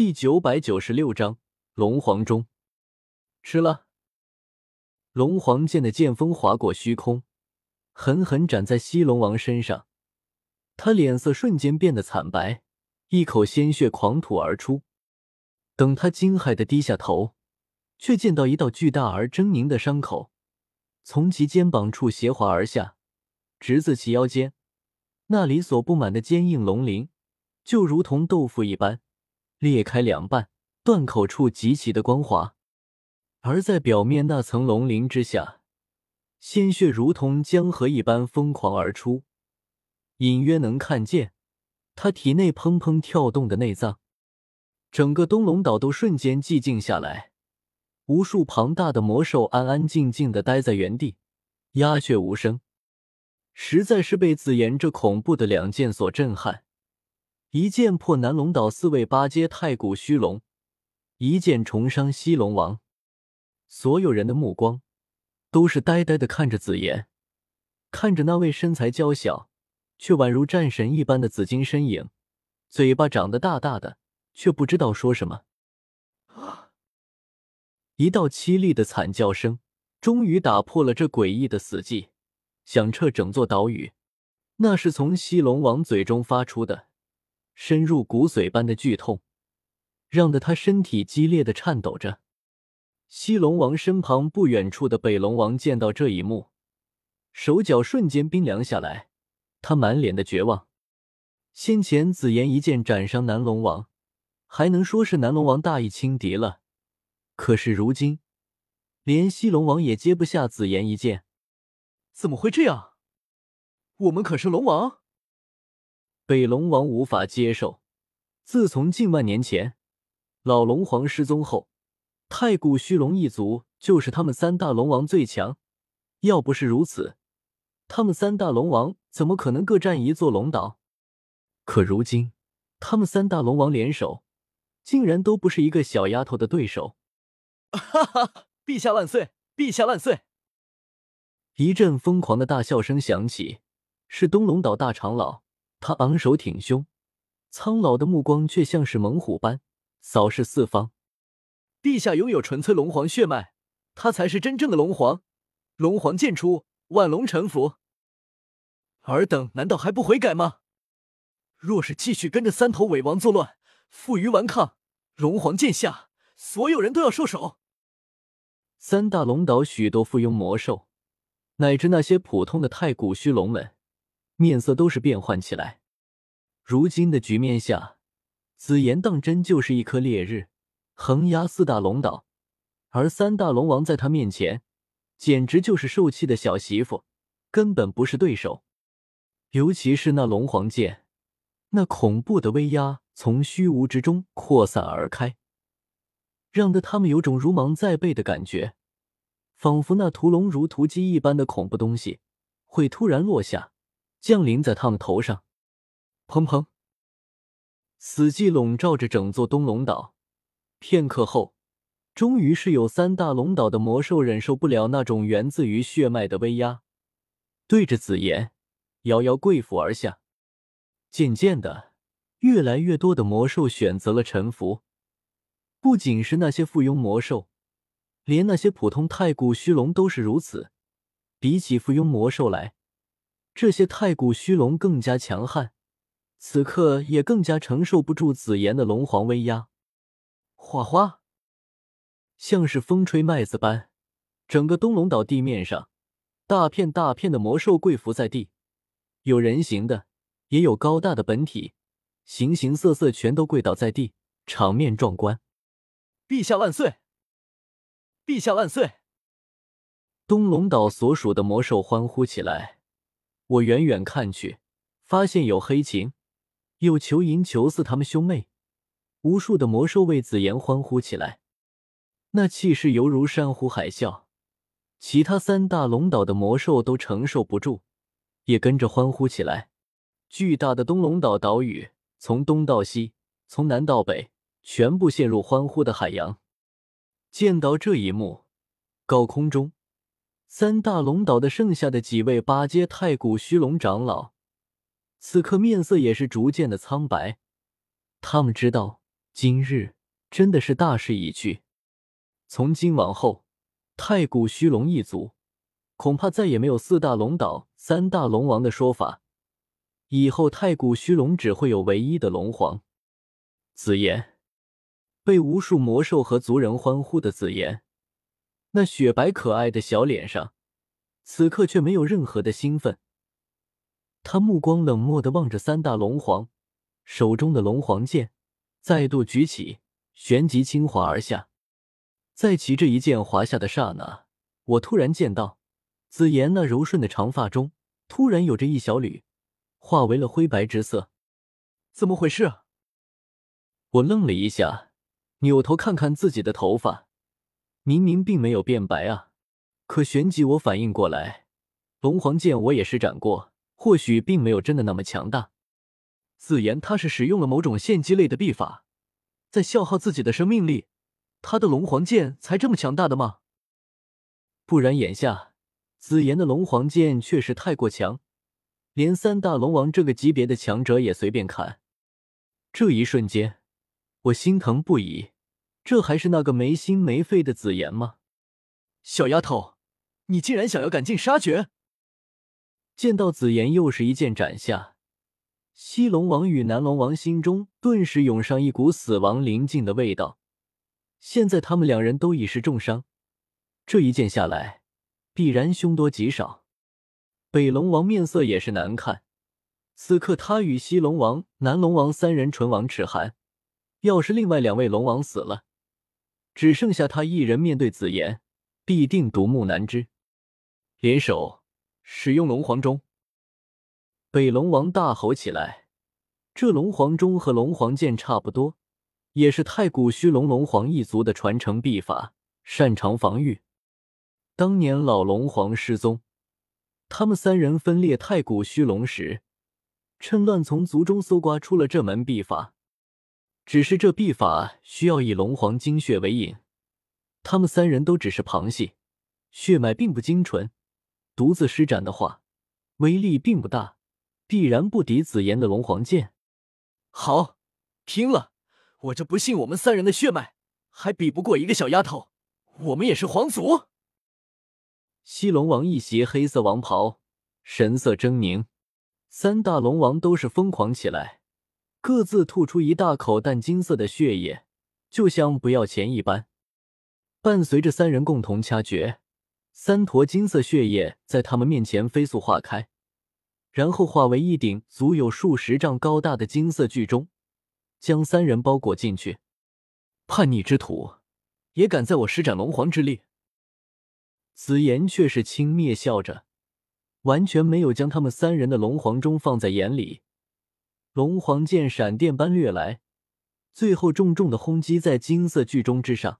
第九百九十六章龙皇钟。吃了。龙皇剑的剑锋划过虚空，狠狠斩在西龙王身上。他脸色瞬间变得惨白，一口鲜血狂吐而出。等他惊骇的低下头，却见到一道巨大而狰狞的伤口从其肩膀处斜滑而下，直自其腰间。那里所布满的坚硬龙鳞，就如同豆腐一般裂开两半，断口处极其的光滑。而在表面那层龙鳞之下，鲜血如同江河一般疯狂而出，隐约能看见他体内砰砰跳动的内脏。整个东龙岛都瞬间寂静下来，无数庞大的魔兽安安静静的待在原地，鸦雀无声。实在是被紫妍这恐怖的两剑所震撼，一剑破南龙岛四位八阶太古虚龙，一剑重伤西龙王。所有人的目光都是呆呆的看着紫妍，看着那位身材娇小却宛如战神一般的紫金身影，嘴巴长得大大的，却不知道说什么。啊！一道凄厉的惨叫声终于打破了这诡异的死寂。响彻整座岛屿，那是从西龙王嘴中发出的，深入骨髓般的剧痛，让得他身体激烈的颤抖着。西龙王身旁不远处的北龙王见到这一幕，手脚瞬间冰凉下来，他满脸的绝望。先前紫妍一剑斩伤南龙王，还能说是南龙王大义轻敌了，可是如今，连西龙王也接不下紫妍一剑。怎么会这样？我们可是龙王。北龙王无法接受。自从近万年前老龙皇失踪后，太古虚龙一族就是他们三大龙王最强。要不是如此，他们三大龙王怎么可能各占一座龙岛？可如今，他们三大龙王联手，竟然都不是一个小丫头的对手。哈哈！陛下万岁！陛下万岁！一阵疯狂的大笑声响起，是东龙岛大长老。他昂首挺胸，苍老的目光却像是猛虎般扫视四方。陛下拥有纯粹龙皇血脉，他才是真正的龙皇。龙皇剑出，万龙臣服。尔等难道还不悔改吗？若是继续跟着三头伪王作乱，负隅顽抗，龙皇剑下，所有人都要受首。三大龙岛许多附庸魔兽。乃至那些普通的太古虚龙们，面色都是变幻起来。如今的局面下，紫妍当真就是一颗烈日，横压四大龙岛，而三大龙王在他面前，简直就是受气的小媳妇，根本不是对手。尤其是那龙皇剑，那恐怖的威压从虚无之中扩散而开，让得他们有种如芒在背的感觉。仿佛那屠龙如屠鸡一般的恐怖东西会突然落下，降临在他们头上。砰砰！死寂笼罩着整座东龙岛。片刻后，终于是有三大龙岛的魔兽忍受不了那种源自于血脉的威压，对着紫妍遥遥跪伏而下。渐渐的，越来越多的魔兽选择了臣服，不仅是那些附庸魔兽。连那些普通太古虚龙都是如此。比起附庸魔兽来，这些太古虚龙更加强悍，此刻也更加承受不住紫炎的龙皇威压。哗哗，像是风吹麦子般，整个东龙岛地面上，大片大片的魔兽跪伏在地，有人形的，也有高大的本体，形形色色全都跪倒在地，场面壮观。陛下万岁！陛下万岁！东龙岛所属的魔兽欢呼起来。我远远看去，发现有黑琴，有裘银、裘四他们兄妹，无数的魔兽为紫妍欢呼起来。那气势犹如山呼海啸，其他三大龙岛的魔兽都承受不住，也跟着欢呼起来。巨大的东龙岛岛屿，从东到西，从南到北，全部陷入欢呼的海洋。见到这一幕，高空中三大龙岛的剩下的几位八阶太古虚龙长老，此刻面色也是逐渐的苍白。他们知道今日真的是大势已去，从今往后，太古虚龙一族恐怕再也没有四大龙岛、三大龙王的说法。以后太古虚龙只会有唯一的龙皇。紫妍被无数魔兽和族人欢呼的紫妍，那雪白可爱的小脸上，此刻却没有任何的兴奋。他目光冷漠的望着三大龙皇，手中的龙皇剑。再度举起，旋即轻滑而下。在其这一剑滑下的刹那，我突然见到紫妍那柔顺的长发中，突然有着一小缕化为了灰白之色。怎么回事？我愣了一下，扭头看看自己的头发，明明并没有变白啊！可旋即我反应过来，龙皇剑我也施展过，或许并没有真的那么强大。紫妍他是使用了某种献祭类的秘法，在消耗自己的生命力，他的龙皇剑才这么强大的吗？不然眼下紫妍的龙皇剑确实太过强，连三大龙王这个级别的强者也随便砍。这一瞬间，我心疼不已。这还是那个没心没肺的紫妍吗？小丫头，你竟然想要赶尽杀绝！见到紫妍又是一剑斩下。西龙王与南龙王心中顿时涌上一股死亡临近的味道。现在他们两人都已是重伤，这一剑下来，必然凶多吉少。北龙王面色也是难看，此刻他与西龙王、南龙王三人唇亡齿寒。要是另外两位龙王死了，只剩下他一人面对紫妍，必定独木难支。联手，使用龙皇钟。北龙王大吼起来：“这龙皇钟和龙皇剑差不多，也是太古虚龙龙皇一族的传承秘法，擅长防御。当年老龙皇失踪，他们三人分裂太古虚龙时，趁乱从族中搜刮出了这门秘法。只是这秘法需要以龙皇精血为引，他们三人都只是旁系，血脉并不精纯，独自施展的话，威力并不大。”必然不敌紫妍的龙皇剑。好，拼了！我这不信我们三人的血脉还比不过一个小丫头。我们也是皇族。西龙王一袭黑色王袍，神色狰狞。三大龙王都是疯狂起来，各自吐出一大口淡金色的血液，就像不要钱一般。伴随着三人共同掐诀，三坨金色血液在他们面前飞速化开。然后化为一顶足有数十丈高大的金色巨钟，将三人包裹进去。叛逆之徒，也敢在我施展龙皇之力？紫妍却是轻蔑笑着，完全没有将他们三人的龙皇钟放在眼里。龙皇剑闪电般掠来，最后重重的轰击在金色巨钟之上。